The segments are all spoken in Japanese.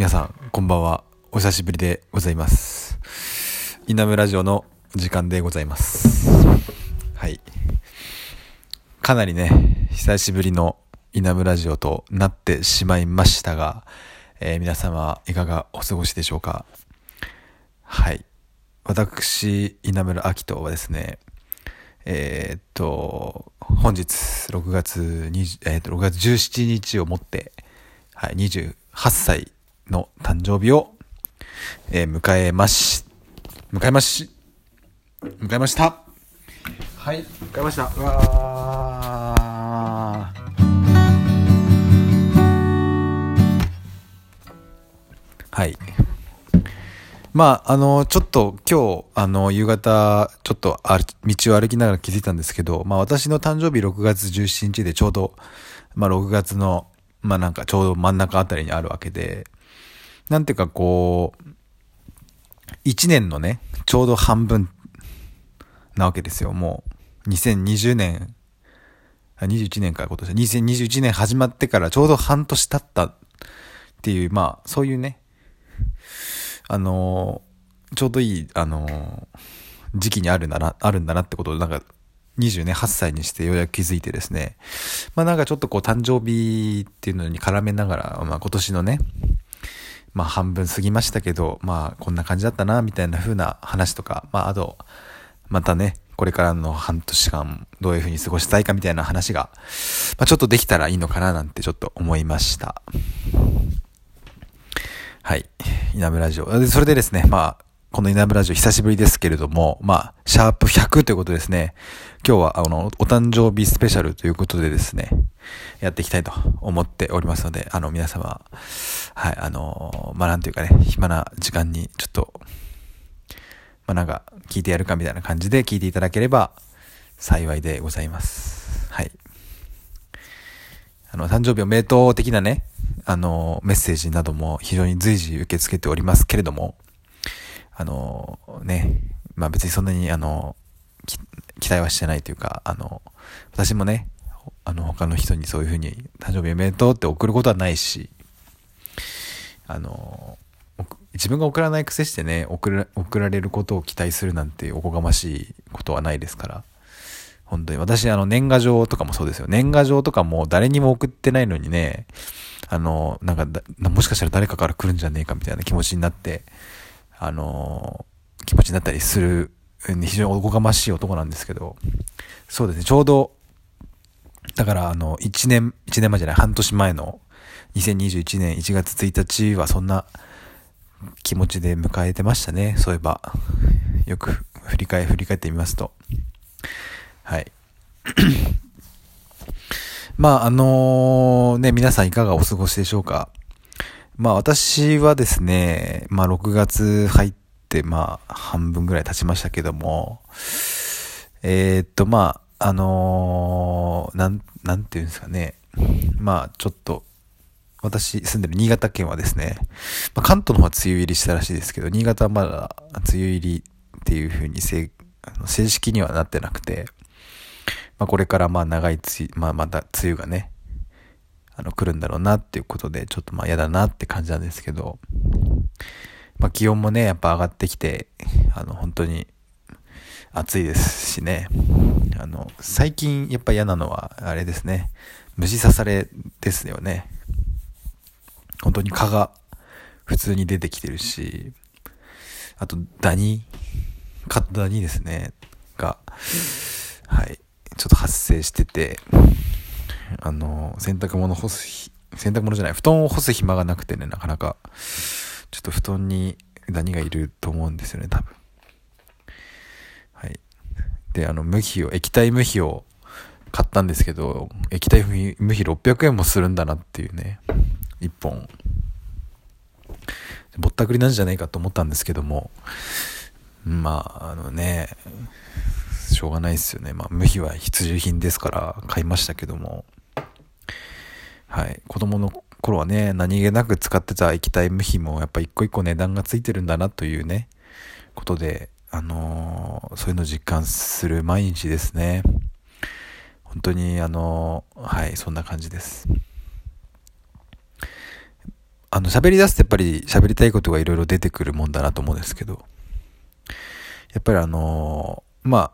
皆さんこんばんは。お久しぶりでございます。稲村ラジオの時間でございます。はい。かなりね久しぶりの稲村ラジオとなってしまいましたが、えー皆様いかがお過ごしでしょうか。はい。私稲村明人はですねえーっと本日6月20、えーっと6月17日をもって、はい、28歳の誕生日を、えー迎えまし迎えまし迎えました。はい。迎えました。うわー。はい。まあ、あの、ちょっと今日、あの、夕方、ちょっと道を歩きながら気づいたんですけど、まあ私の誕生日6月17日でちょうど、まあ6月の、まあなんかちょうど真ん中あたりにあるわけで、なんていうかこう、1年のね、ちょうど半分なわけですよ。もう、2020年、21年から今年、2021年始まってからちょうど半年経ったっていう、まあ、そういうね、あのーちょうどいい、あのー時期にあるんだな、あるんだなってことを、なんか、28歳にしてようやく気づいてですね。まあなんかちょっとこう誕生日っていうのに絡めながら、まあ今年のね、まあ半分過ぎましたけど、まあこんな感じだったな、みたいな風な話とか、まああと、またね、これからの半年間どういう風に過ごしたいかみたいな話が、まあちょっとできたらいいのかななんてちょっと思いました。はい。稲村ラジオ。でそれでですね、まあ、この稲村ラジオ久しぶりですけれども、まあ、シャープ100ということですね。今日は、あの、お誕生日スペシャルということでですね、やっていきたいと思っておりますので、あの、皆様、はい、あの、まあ、なんていうかね、暇な時間に、ちょっと、まあ、なんか、聞いてやるかみたいな感じで聞いていただければ、幸いでございます。はい。あの、誕生日おめでとう的なね、あの、メッセージなども非常に随時受け付けておりますけれども、あの、ね、まあ別にそんなに、あの、期待はしてないというか、あの、私もね、あの、他の人にそういうふうに、誕生日おめでとうって送ることはないし、あの、自分が送らない癖してね、送ら送られることを期待するなんておこがましいことはないですから、本当に。私、あの、年賀状とかもそうですよ。年賀状とかも誰にも送ってないのにね、あの、なんか、もしかしたら誰かから来るんじゃねえかみたいな気持ちになって、あの、気持ちになったりする、非常におこがましい男なんですけど、そうですね、ちょうど、だから、あの、1年、1年前じゃない、半年前の、2021年1月1日はそんな気持ちで迎えてましたね。そういえば。よく振り返り、振り返ってみますと。はい。まあ、あのね、皆さんいかがお過ごしでしょうか。まあ、私はですね、まあ、6月入っ、まあ、半分ぐらい経ちましたけども、えーっと、まあ、あのーなん、なんていうんですかね。まあ、ちょっと、私住んでる新潟県はですね、まあ、関東の方は梅雨入りしたらしいですけど、新潟はまだ梅雨入りっていう風に正正式にはなってなくて、まあ、これからまあ長い梅雨、まあ、また梅雨がね、あの来るんだろうなっていうことで、ちょっとまあ嫌だなって感じなんですけど、まあ気温もね、やっぱ上がってきて、あの本当に暑いですしね、あの、最近やっぱ嫌なのはあれですね、虫刺されですよね。本当に蚊が普通に出てきてるし、あとダニ、蚊とダニですね、が、はい、ちょっと発生してて、あの、洗濯物干す、洗濯物じゃない、布団を干す暇がなくてね、なかなか、ちょっと布団にダニがいると思うんですよね、多分。はい。で、あの、無比を、液体無比を買ったんですけど、液体無比600円もするんだなっていうね、1本。ぼったくりなんじゃないかと思ったんですけども、まあ、あのね、ししょうがないですよね。まあ、無比は必需品ですから買いましたけども。はい。子供の頃はね、何気なく使ってた液体無比もやっぱ一個一個値段がついてるんだなというね、ことで、あのー、そういうの実感する毎日ですね。本当に、あのー、はい、そんな感じです。あの、喋り出すとやっぱり喋りたいことがいろいろ出てくるもんだなと思うんですけど、やっぱりあのー、まあ、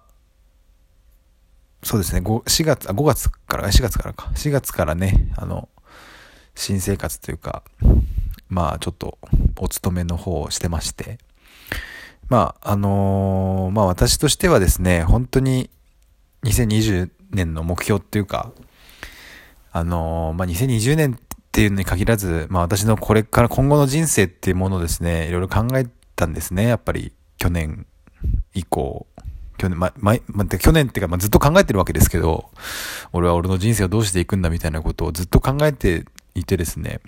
そうですね、5, 4月、あ、5月から、4月からか、4月からね、あの、新生活というか、まあちょっとお勤めの方をしてまして、まああのー、まあ私としてはですね、本当に2020年の目標っていうか、あのー、まあ2020年っていうのに限らず、まあ私のこれから今後の人生っていうものをですね、いろいろ考えたんですね、やっぱり去年以降。去年、ま、ま、ま、去年っていうか、まあ、ずっと考えてるわけですけど、俺は俺の人生をどうしていくんだみたいなことをずっと考えていてですね。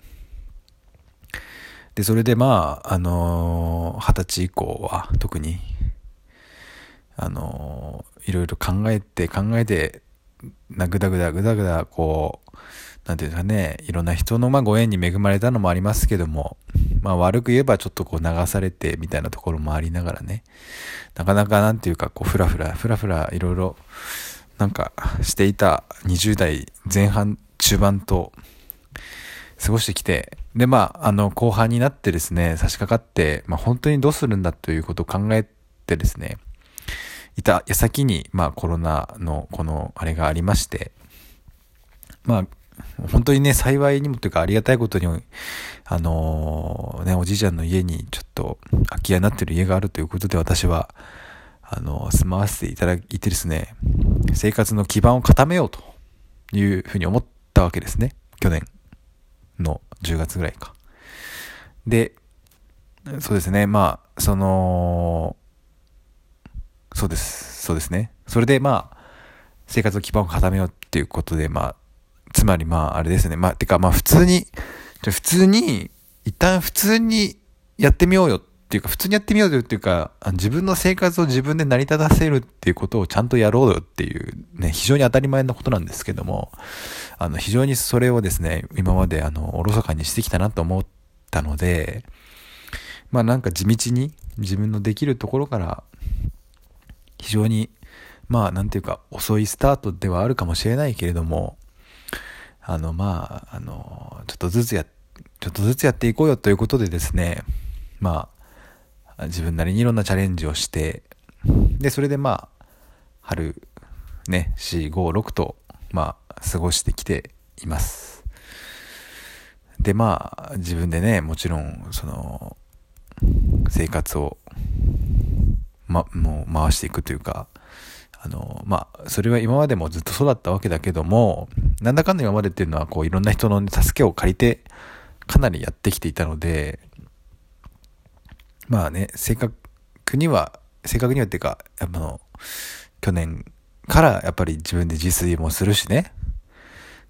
で、それでまあ、あのー、二十歳以降は特に、あのー、いろいろ考えて考えて、なぐだぐだぐだぐだ、こう、なんていうんですかね、いろんな人のまあご縁に恵まれたのもありますけども、まあ悪く言えばちょっとこう流されてみたいなところもありながらね、なかなかなんていうかこうふらふら、ふらふらいろいろなんかしていた20代前半中盤と過ごしてきて、で、まあ、あの、後半になってですね、差し掛かって、まあ、本当にどうするんだということを考えてですね、いた矢先に、まあ、コロナの、この、あれがありまして、まあ、本当にね、幸いにもというかありがたいことに、あのー、ね、おじいちゃんの家にちょっと空き家になってる家があるということで私は、あのー、住まわせていただいてですね、生活の基盤を固めようというふうに思ったわけですね、去年。の10月ぐらいか。で、そうですね、まあ、その、そうです、そうですね。それでまあ、生活の基盤を固めようっていうことで、まあ、つまりまあ、あれですね。まあ、てかまあ、普通に、じゃ普通に、一旦普通にやってみようよっっていうか、普通にやってみようよっていうか、自分の生活を自分で成り立たせるっていうことをちゃんとやろうよっていうね、非常に当たり前のことなんですけども、あの、非常にそれをですね、今まであの、おろそかにしてきたなと思ったので、まあなんか地道に自分のできるところから、非常に、まあなんていうか遅いスタートではあるかもしれないけれども、あのまあ、あの、ちょっとずつや、ちょっとずつやっていこうよということでですね、まあ、自分なりにいろんなチャレンジをして、で、それでまあ、春、ね、4、5、6と、まあ、過ごしてきています。で、まあ、自分でね、もちろん、その、生活を、ま、もう回していくというか、あの、まあ、それは今までもずっとそうだったわけだけども、なんだかんだ今までっていうのは、こう、いろんな人の、助けを借りて、かなりやってきていたので、まあね、正確には、正確にはっていうか、あの、去年からやっぱり自分で自炊もするしね、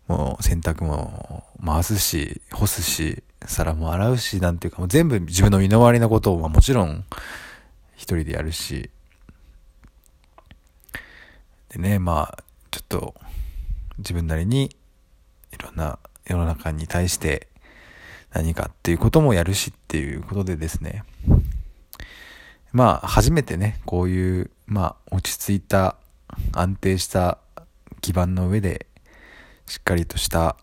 もう洗濯も回すし、干すし、皿も洗うし、なんていうか、もう全部自分の身の回りのことを、まあ、もちろん一人でやるし、でね、まあ、ちょっと自分なりにいろんな世の中に対して何かっていうこともやるしっていうことでですね、まあ、初めてね、こういう、まあ、落ち着いた、安定した基盤の上でしっかりとした、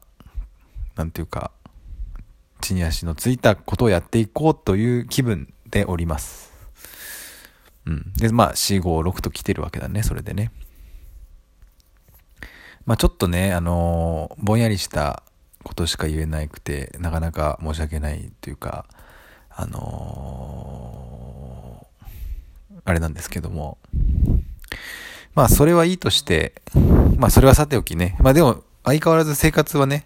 なんていうか、地に足のついたことをやっていこうという気分でおります。うん。で、まあ、4、5、6と来てるわけだね、それでね。まあ、ちょっとね、あのー、ぼんやりしたことしか言えなくて、なかなか申し訳ないというか、あのー、あれなんですけども。まあ、それはいいとして、まあ、それはさておきね。まあ、でも、相変わらず生活はね、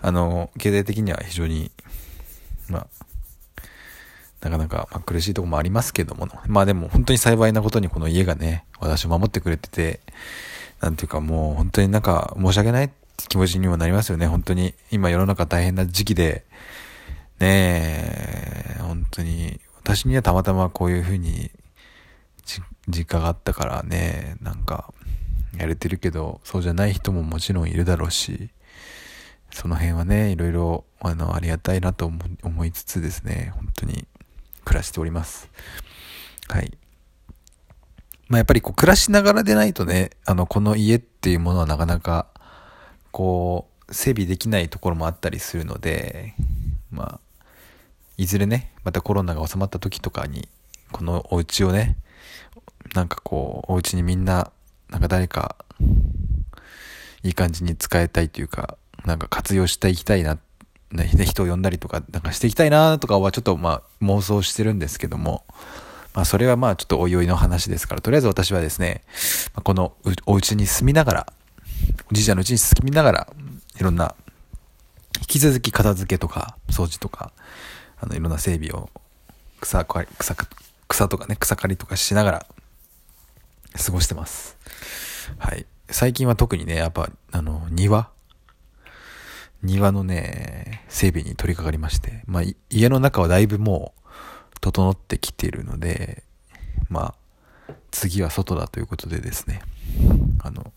あの、経済的には非常に、まあ、なかなか、まあ苦しいとこもありますけども、まあでも本当に幸いなことにこの家がね、私を守ってくれてて、なんていうかもう本当になんか申し訳ない気持ちにもなりますよね、本当に。今世の中大変な時期で、ねえ、本当に、私にはたまたまこういうふうに実家があったからね、なんか、やれてるけど、そうじゃない人ももちろんいるだろうし、その辺はね、いろいろ、あの、ありがたいなと思いつつですね、本当に暮らしております。はい。まあ、やっぱりこう、暮らしながらでないとね、あの、この家っていうものはなかなか、こう、整備できないところもあったりするので、まあ、いずれね、またコロナが収まった時とかに、このお家をね、なんかこう、お家にみんな、なんか誰か、いい感じに使いたいというか、なんか活用していきたいな、ね、人を呼んだりとか、なんかしていきたいなとかはちょっとまあ妄想してるんですけども、まあそれはまあちょっとおいおいの話ですから、とりあえず私はですね、このお家に住みながら、おじいちゃんのうちに住みながら、いろんな、引き続き片付けとか、掃除とか、あの、いろんな整備を、草、草、草とかね、草刈りとかしながら、過ごしてます。はい。最近は特にね、やっぱ、あの、庭？庭のね、整備に取り掛かりまして、まあ、家の中はだいぶもう、整ってきているので、まあ、次は外だということでですね、あの、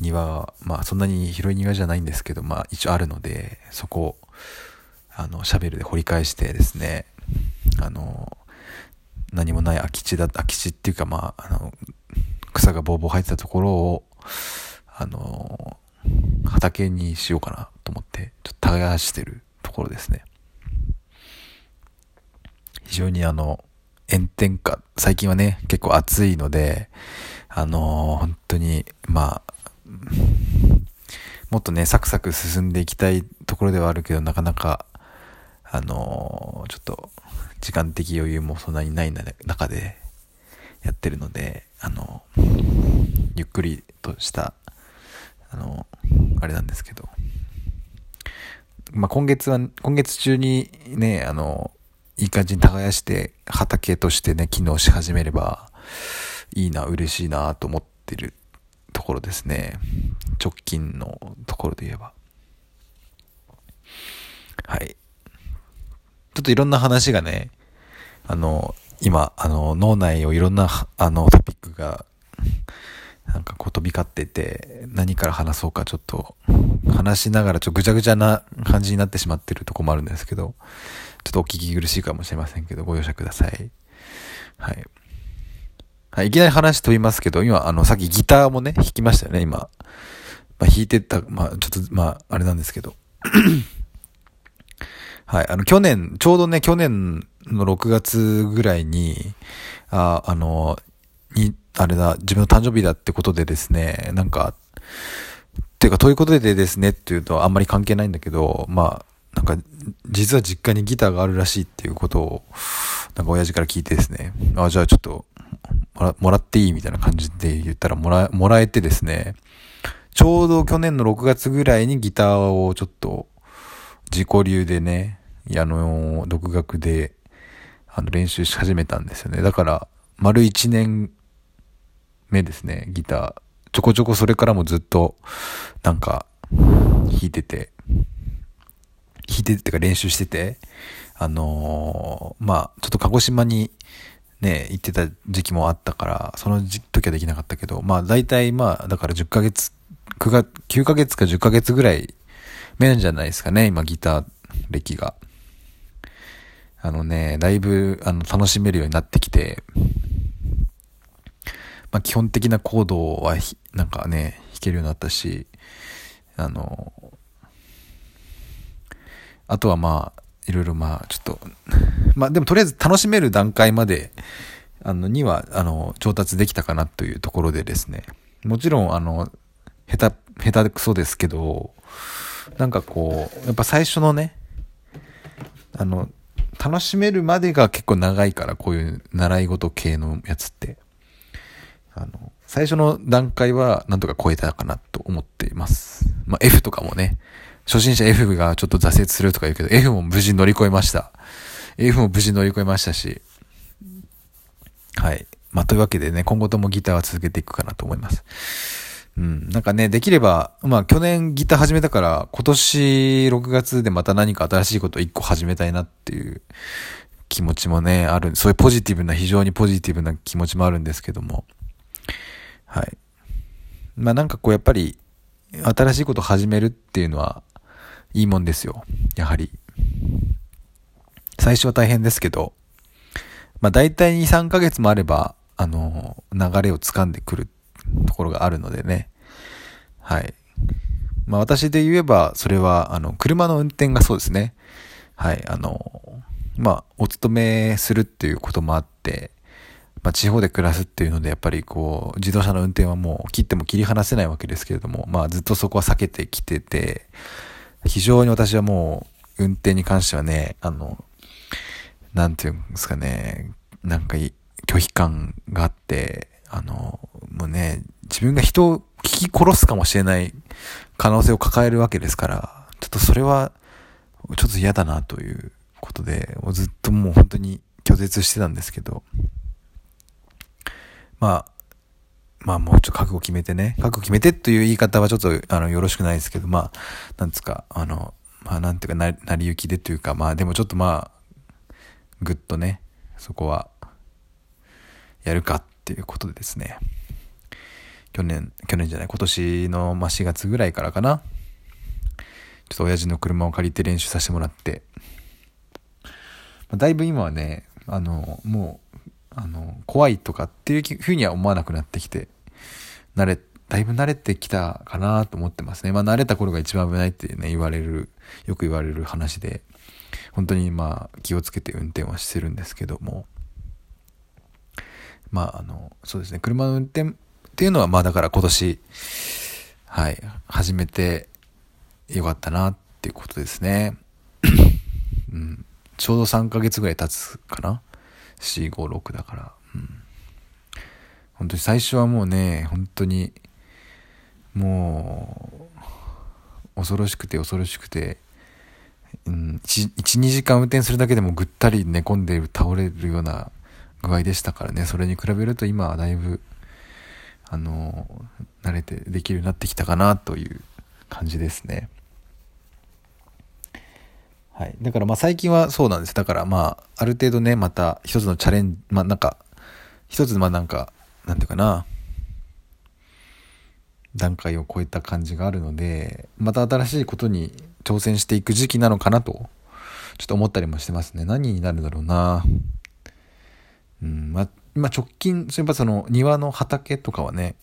庭は、まあ、そんなに広い庭じゃないんですけど、まあ、一応あるので、そこを、あの、シャベルで掘り返してですね、あの、何もない空き地だ、空き地っていうか、まあ、あの、草がぼうぼう生えてたところを、あの、畑にしようかなと思って、ちょっと耕してるところですね。非常にあの、炎天下、最近はね、結構暑いので、あのー、本当に、まあ、もっとね、サクサク進んでいきたいところではあるけど、なかなか、あのー、ちょっと、時間的余裕もそんなにない中でやってるので、あの、ゆっくりとした、あのあれなんですけど、まあ、今月は、今月中にね、あの、いい感じに耕して畑としてね、機能し始めればいいな、嬉しいなと思ってるところですね。直近のところで言えば。はい。ちょっといろんな話がね、あの、今、あの、脳内をいろんな、あの、トピックがなんかこう飛び交ってて、何から話そうかちょっと、話しながらちょっとぐちゃぐちゃな感じになってしまってるとこもあるんですけど、ちょっとお聞き苦しいかもしれませんけど、ご容赦ください。はい。はい、いきなり話飛びますけど、今、あの、さっきギターもね、弾きましたよね、今。まあ、弾いてた、まあ、ちょっと、まあ、あれなんですけど。はい、あの、去年、ちょうどね、去年の6月ぐらいに、あ、あの、に、あれだ、自分の誕生日だってことでですね、なんか、っていうか、ということでですねっていうとあんまり関係ないんだけど、まあ、なんか、実は実家にギターがあるらしいっていうことを、なんか親父から聞いてですね、あ、じゃあちょっと、もらもらっていいみたいな感じで言ったらもら、もらえてですね、ちょうど去年の6月ぐらいにギターをちょっと、自己流でね、あの、独学で、あの、練習し始めたんですよね。だから、丸1年目ですね、ギター。ちょこちょこそれからもずっと、なんか、弾いてて、弾いててか練習してて、あのー、まあ、ちょっと鹿児島にね、行ってた時期もあったから、その時はできなかったけど、まあ大体まあ、だから10ヶ月、9月、9ヶ月か10ヶ月ぐらい目なんじゃないですかね、今ギター歴が。あのね、だいぶ、あの、楽しめるようになってきて、まあ、基本的なコードはなんかね、弾けるようになったし、あの、あとはまあ、いろいろまあ、ちょっと、まあでもとりあえず楽しめる段階まで、あの、には、あの、調達できたかなというところでですね、もちろん、あの、下手、下手くそですけど、なんかこう、やっぱ最初のね、あの、楽しめるまでが結構長いから、こういう習い事系のやつって。あの、最初の段階はなんとか超えたかなと思っています。まあ、F とかもね、初心者 F がちょっと挫折するとか言うけど、F も無事乗り越えました。F も無事乗り越えましたし、はい。まあ、というわけでね、今後ともギターは続けていくかなと思います。うん。なんかね、できれば、まあ、去年ギター始めたから、今年6月でまた何か新しいことを1個始めたいなっていう気持ちもね、ある、そういうポジティブな、非常にポジティブな気持ちもあるんですけども、はい。まあなんかこうやっぱり、新しいことを始めるっていうのは、いいもんですよ。やはり。最初は大変ですけど、まあ大体2、3ヶ月もあれば、あの、流れを掴んでくるところがあるのでね。はい。まあ私で言えば、それは、あの、車の運転がそうですね。はい。あの、まあ、お勤めするっていうこともあって、まあ、地方で暮らすっていうので、やっぱりこう、自動車の運転はもう切っても切り離せないわけですけれども、まあ、ずっとそこは避けてきてて、非常に私はもう、運転に関してはね、あの、なんていうんですかね、なんか拒否感があって、あの、もうね、自分が人を聞き殺すかもしれない可能性を抱えるわけですから、ちょっとそれは、ちょっと嫌だなということで、もうずっともう本当に拒絶してたんですけど、まあ、まあもうちょっと覚悟決めてね、覚悟決めてという言い方はちょっとあのよろしくないですけど、まあ、なんですか、あの、まあなんていうかな、成り行きでというか、まあでもちょっとまあ、ぐっとね、そこは、やるかっていうことでですね、去年、去年じゃない、今年の、ま、4月ぐらいからかな、ちょっと親父の車を借りて練習させてもらって、まあだいぶ今はね、あの、もう、あの、怖いとかっていうふうには思わなくなってきて、慣れ、だいぶ慣れてきたかなと思ってますね。まあ慣れた頃が一番危ないってね、言われる、よく言われる話で、本当にまあ気をつけて運転はしてるんですけども、まああの、そうですね、車の運転っていうのはまあだから今年、はい、始めてよかったなっていうことですね。うん。ちょうど3ヶ月ぐらい経つかな ?4、5、6だから。うん。本当に最初はもうね、本当に、もう、恐ろしくて恐ろしくて、うん、1、1 2時間運転するだけでもぐったり寝込んで倒れるような具合でしたからね、それに比べると今はだいぶ、あの、慣れてできるようになってきたかなという感じですね。はい。だからまあ最近はそうなんです。だからまあ、ある程度ね、また一つのチャレンジ、まあなんか、一つまあなんか、なんていうかな、段階を超えた感じがあるので、また新しいことに挑戦していく時期なのかなと、ちょっと思ったりもしてますね。何になるだろうな。うん、まあ、今直近、やっぱその庭の畑とかはね、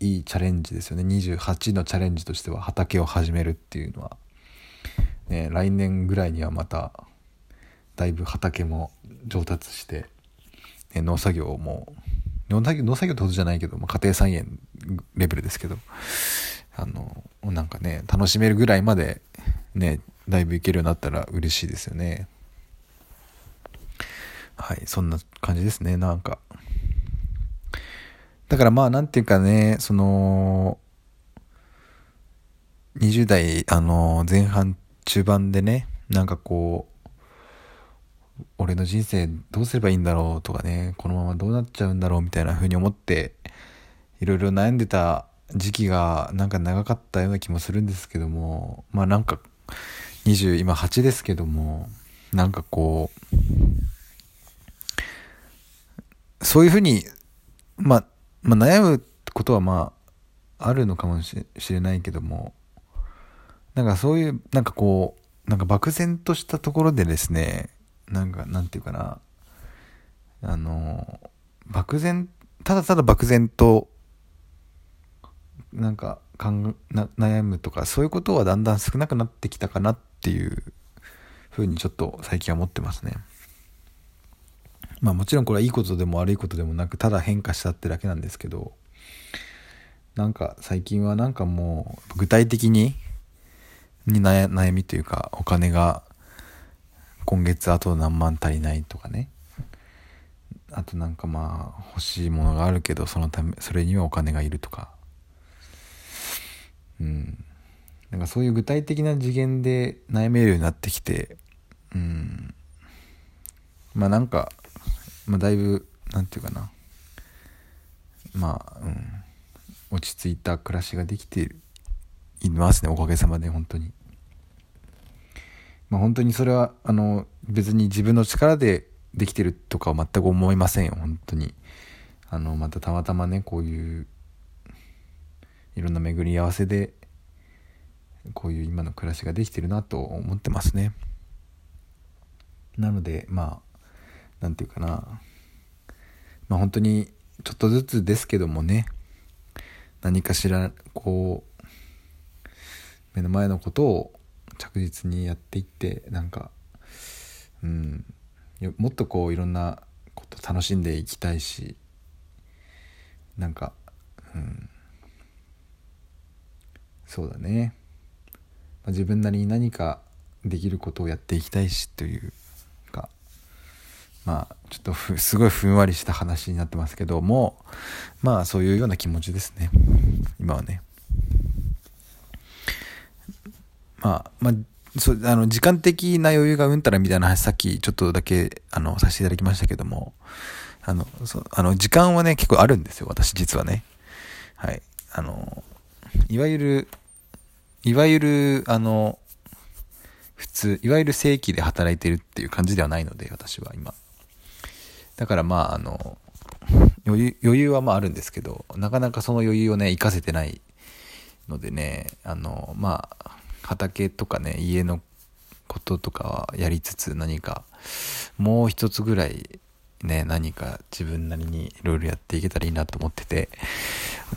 いいチャレンジですよね。28のチャレンジとしては畑を始めるっていうのは。ね、来年ぐらいにはまただいぶ畑も上達して、ね、農作業も農作業農作業ってことじゃないけど、まあ、家庭菜園レベルですけどあのなんかね楽しめるぐらいまでねだいぶいけるようになったら嬉しいですよねはいそんな感じですねなんか。だからまあなんていうかねその20代あの前半中盤でね、なんかこう、俺の人生どうすればいいんだろうとかね、このままどうなっちゃうんだろうみたいな風に思って、いろいろ悩んでた時期がなんか長かったような気もするんですけども、まあなんか、20、今8ですけども、なんかこう、そういう風に、まあ、まあ悩むことはまあ、あるのかもしれないけども、なんかそういう、なんかこう、なんか漠然としたところでですね、なんか、なんていうかな、あの、漠然、ただただ漠然と、なんかかんな悩むとか、そういうことはだんだん少なくなってきたかなっていうふうにちょっと最近は思ってますね。まあもちろんこれはいいことでも悪いことでもなく、ただ変化したってだけなんですけど、なんか最近はなんかもう具体的にに悩みというかお金が今月あと何万足りないとかね。あとなんかまあ欲しいものがあるけどそのためそれにはお金がいるとか。うん。なんかそういう具体的な次元で悩めるようになってきてうん。まあなんか、まあ、だいぶなんていうかな。まあうん。落ち着いた暮らしができていますねおかげさまで本当に。まあ本当にそれはあの別に自分の力でできてるとかは全く思いませんよ本当に。あのまたたまたまねこういういろんな巡り合わせでこういう今の暮らしができてるなと思ってますね。なのでまあ何て言うかな。まあ本当にちょっとずつですけどもね。何かしらこう目の前のことを着実にやっていってなんかうんもっとこういろんなこと楽しんでいきたいしなんかうんそうだね、まあ、自分なりに何かできることをやっていきたいしというまあちょっとすごいふんわりした話になってますけどもまあそういうような気持ちですね。今はね。まあまあそあの時間的な余裕がうんたらみたいな話さっきちょっとだけあのさせていただきましたけどもあのそあの時間はね結構あるんですよ私実はね。はい。あのいわゆるいわゆるあの普通いわゆる正規で働いてるっていう感じではないので私は今。だからまああの余裕はまああるんですけどなかなかその余裕をね活かせてないのでねあのまあ畑とかね家のこととかはやりつつ何かもう一つぐらいね何か自分なりにいろいろやっていけたらいいなと思ってて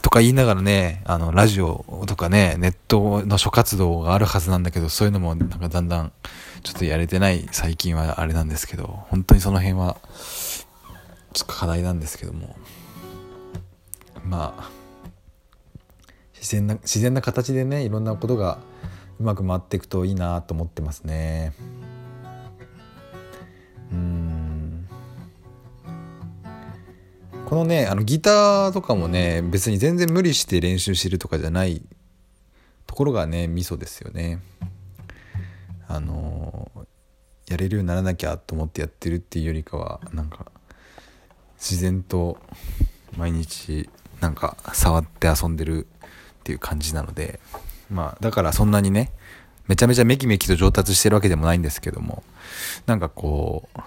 とか言いながらねあのラジオとかねネットの諸活動があるはずなんだけどそういうのもなんかだんだんちょっとやれてない最近はあれなんですけど本当にその辺はちょっと課題なんですけども。まあ自然な自然な形でねいろんなことがうまく回っていくといいなと思ってますね。うん。このねあのギターとかもね別に全然無理して練習してるとかじゃないところがねミソですよね。あのやれるようにならなきゃと思ってやってるっていうよりかはなんか自然と毎日なんか触って遊んでるっていう感じなのでまあ、だからそんなにね、めちゃめちゃメキメキと上達してるわけでもないんですけども、なんかこう、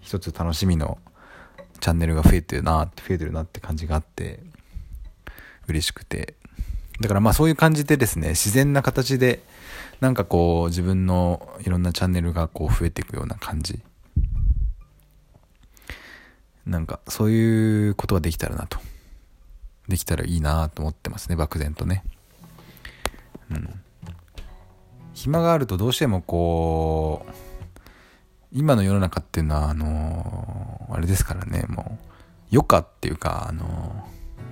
一つ楽しみのチャンネルが増えてるな、増えてるなって感じがあって、嬉しくて。だからまあそういう感じでですね、自然な形で、なんかこう自分のいろんなチャンネルがこう増えていくような感じ。なんかそういうことができたらなと。できたらいいなと思ってますね、漠然とね。うん、暇があるとどうしてもこう今の世の中っていうのはあのー、あれですからねもう余暇っていうかあの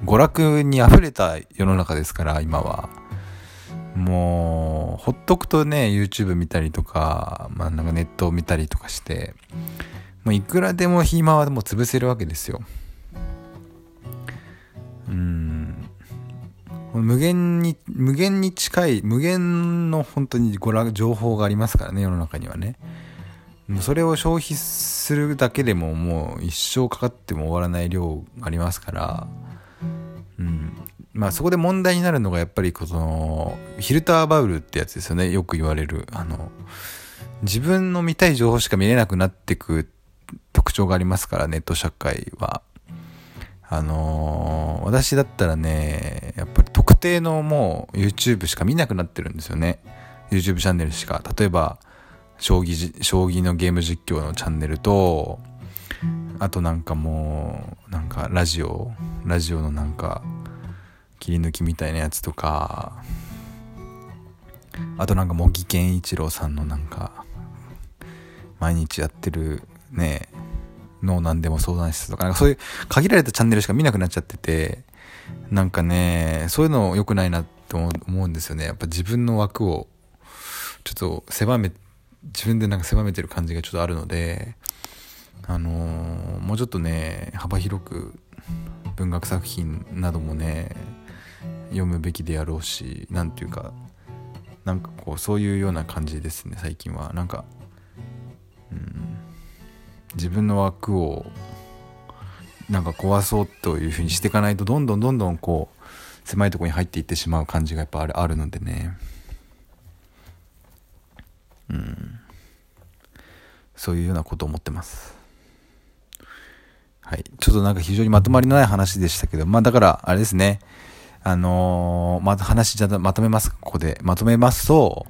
ー、娯楽にあふれた世の中ですから今はもうほっとくとね YouTube 見たりとか,、まあ、なんかネットを見たりとかしてもういくらでも暇はもう潰せるわけですようん無限に、無限に近い、無限の本当にごら情報がありますからね、世の中にはね。それを消費するだけでももう一生かかっても終わらない量ありますから、うん。まあそこで問題になるのがやっぱりこの、フィルターバウルってやつですよね。よく言われる。あの、自分の見たい情報しか見れなくなってく特徴がありますから、ネット社会は。あのー、私だったらね、やっぱり特定のもう YouTube しか見なくなってるんですよね。YouTube チャンネルしか。例えば、将棋、将棋のゲーム実況のチャンネルと、あとなんかもう、なんかラジオ、ラジオのなんか、切り抜きみたいなやつとか、あとなんか茂木健一郎さんのなんか、毎日やってるね、の何でも相談室とか、なんかそういう限られたチャンネルしか見なくなっちゃってて、なんかね、そういうの良くないなと思うんですよね。やっぱ自分の枠をちょっと狭め、自分でなんか狭めてる感じがちょっとあるので、あのー、もうちょっとね、幅広く文学作品などもね、読むべきであろうし、なんていうか、なんかこう、そういうような感じですね、最近は。なんか、うん自分の枠をなんか壊そうというふうにしていかないとどんどんどんどんこう狭いとこに入っていってしまう感じがやっぱあるのでね。うん。そういうようなことを思ってます。はい。ちょっとなんか非常にまとまりのない話でしたけどまあだからあれですね。あのー、また話じゃまとめます。ここで。まとめますと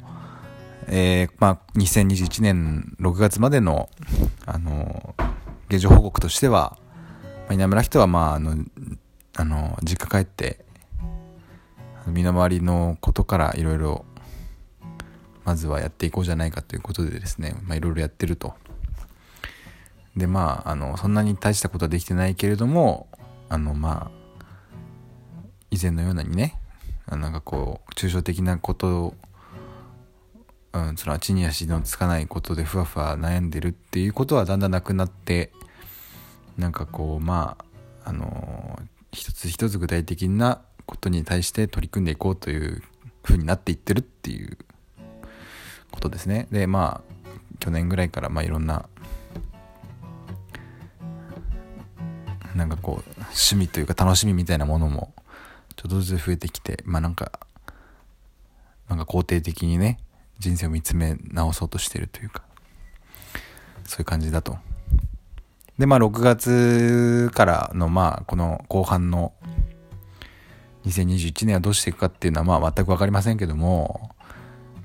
えー、まあ、2021年6月までの、あの、現状報告としては、まあ、稲村人は、まあ、あの、あの、実家帰って、身の回りのことからいろいろまずはやっていこうじゃないかということでですね、まあ、いろいろやってると。でまああのそんなに大したことはできてないけれどもあのまあ以前のようなにねなんかこう抽象的なことを、うん、その地に足のつかないことでふわふわ悩んでるっていうことはだんだんなくなってなんかこうまああの一つ一つ具体的なことに対して取り組んでいこうという風になっていってるっていうことですね。でまあ去年ぐらいからまあいろんななんかこう趣味というか楽しみみたいなものもちょっとずつ増えてきてまあなんかなんか肯定的にね人生を見つめ直そうとしてるというかそういう感じだと。でまあ6月からのまあこの後半の2021年はどうしていくかっていうのはまあ全く分かりませんけども、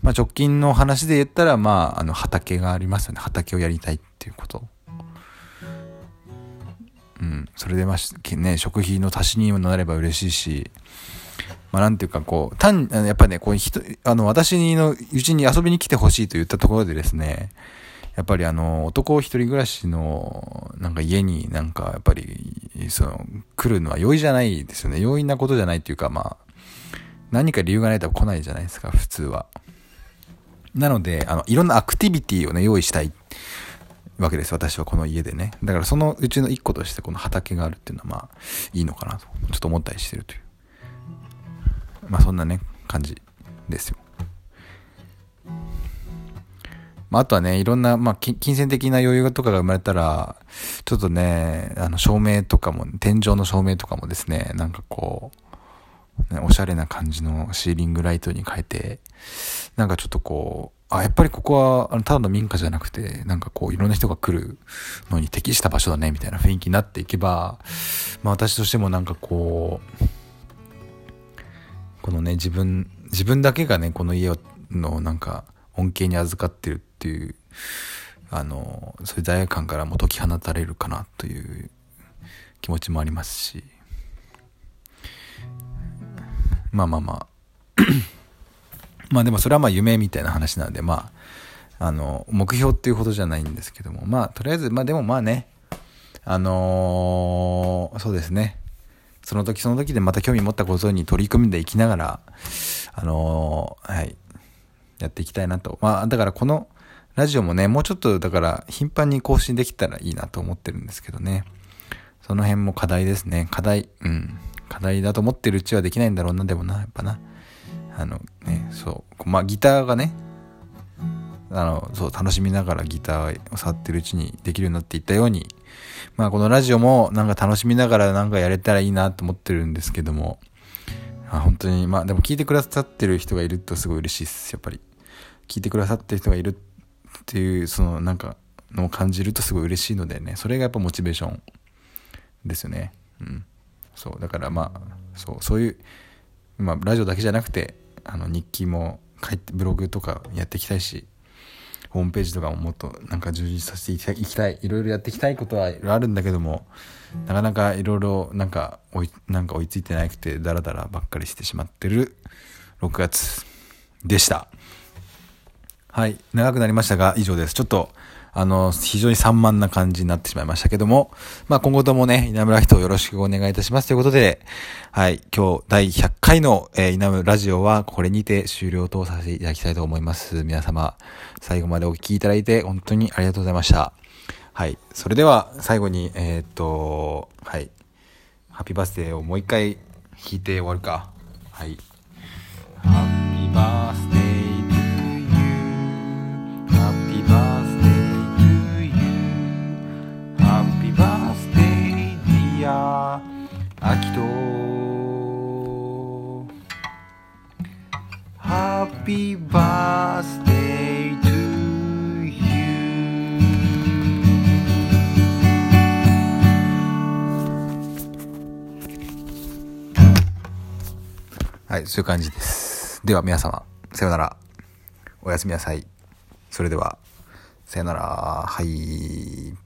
まあ、直近の話で言ったらまああの畑がありますよね。畑をやりたいっていうこと。うん。それでまあね食費の足しにもなれば嬉しいしまあなんていうかこう単やっぱりねこう人あの私のうちに遊びに来てほしいと言ったところでですねやっぱりあの男一人暮らしのなんか家になんかやっぱりその来るのは容易じゃないですよね。容易なことじゃないっていうかまあ何か理由がないと来ないじゃないですか普通は。なのであのいろんなアクティビティをね用意したいわけです私はこの家でね。だからそのうちの一個としてこの畑があるっていうのはまあいいのかなとちょっと思ったりしてるという。まあそんなね感じですよ。まあ、あとはね、いろんな、まあ、金銭的な余裕とかが生まれたら、ちょっとね、あの、照明とかも、天井の照明とかもですね、なんかこう、ね、おしゃれな感じのシーリングライトに変えて、なんかちょっとこう、あ、やっぱりここは、あの、ただの民家じゃなくて、なんかこう、いろんな人が来るのに適した場所だね、みたいな雰囲気になっていけば、まあ私としてもなんかこう、このね、自分、自分だけがね、この家のなんか、恩恵に預かってるっていうあのそういう罪悪感からも解き放たれるかなという気持ちもありますし。まあまあまあ。まあでもそれはまあ夢みたいな話なんでまああの目標っていうほどじゃないんですけどもまあとりあえずまあでもまあねあのー、そうですね。その時その時でまた興味持ったことに取り組んでいきながらあのー、はいやっていきたいなとまあだからこのラジオもね、もうちょっとだから頻繁に更新できたらいいなと思ってるんですけどね。その辺も課題ですね。課題。うん。課題だと思ってるうちはできないんだろうな、でもな、やっぱな。あのね、そう。まあギターがね、あの、そう、楽しみながらギターを触ってるうちにできるようになっていったように、まあこのラジオもなんか楽しみながらなんかやれたらいいなと思ってるんですけども、あ本当に、まあでも聞いてくださってる人がいるとすごい嬉しいです、やっぱり。聞いてくださってる人がいるっていうそのなんかのを感じるとすごい嬉しいのでね。それがやっぱモチベーションですよね。うん。そうだからまあそうそういうまあラジオだけじゃなくてあの日記も書いてブログとかやっていきたいしホームページとかももっとなんか充実させていきたいいろいろやっていきたいことはあるんだけどもなかなかいろいろなんか追いなんか追いついてなくてダラダラばっかりしてしまってる6月でした。はい。長くなりましたが、以上です。ちょっと、あの、非常に散漫な感じになってしまいましたけども、まあ今後ともね、稲村人よろしくお願いいたしますということで、はい、今日第100回の、えー、稲村ラジオはこれにて終了とさせていただきたいと思います。皆様、最後までお聞きいただいて本当にありがとうございました。はい、それでは最後に、えー、っと、はい、ハッピーバースデーをもう一回弾いて終わるか。はい。ハッピーバースデーや秋と。ハッピーバースデーはいそういう感じです。では皆様さよなら。おやすみなさい。それではさよなら。はい。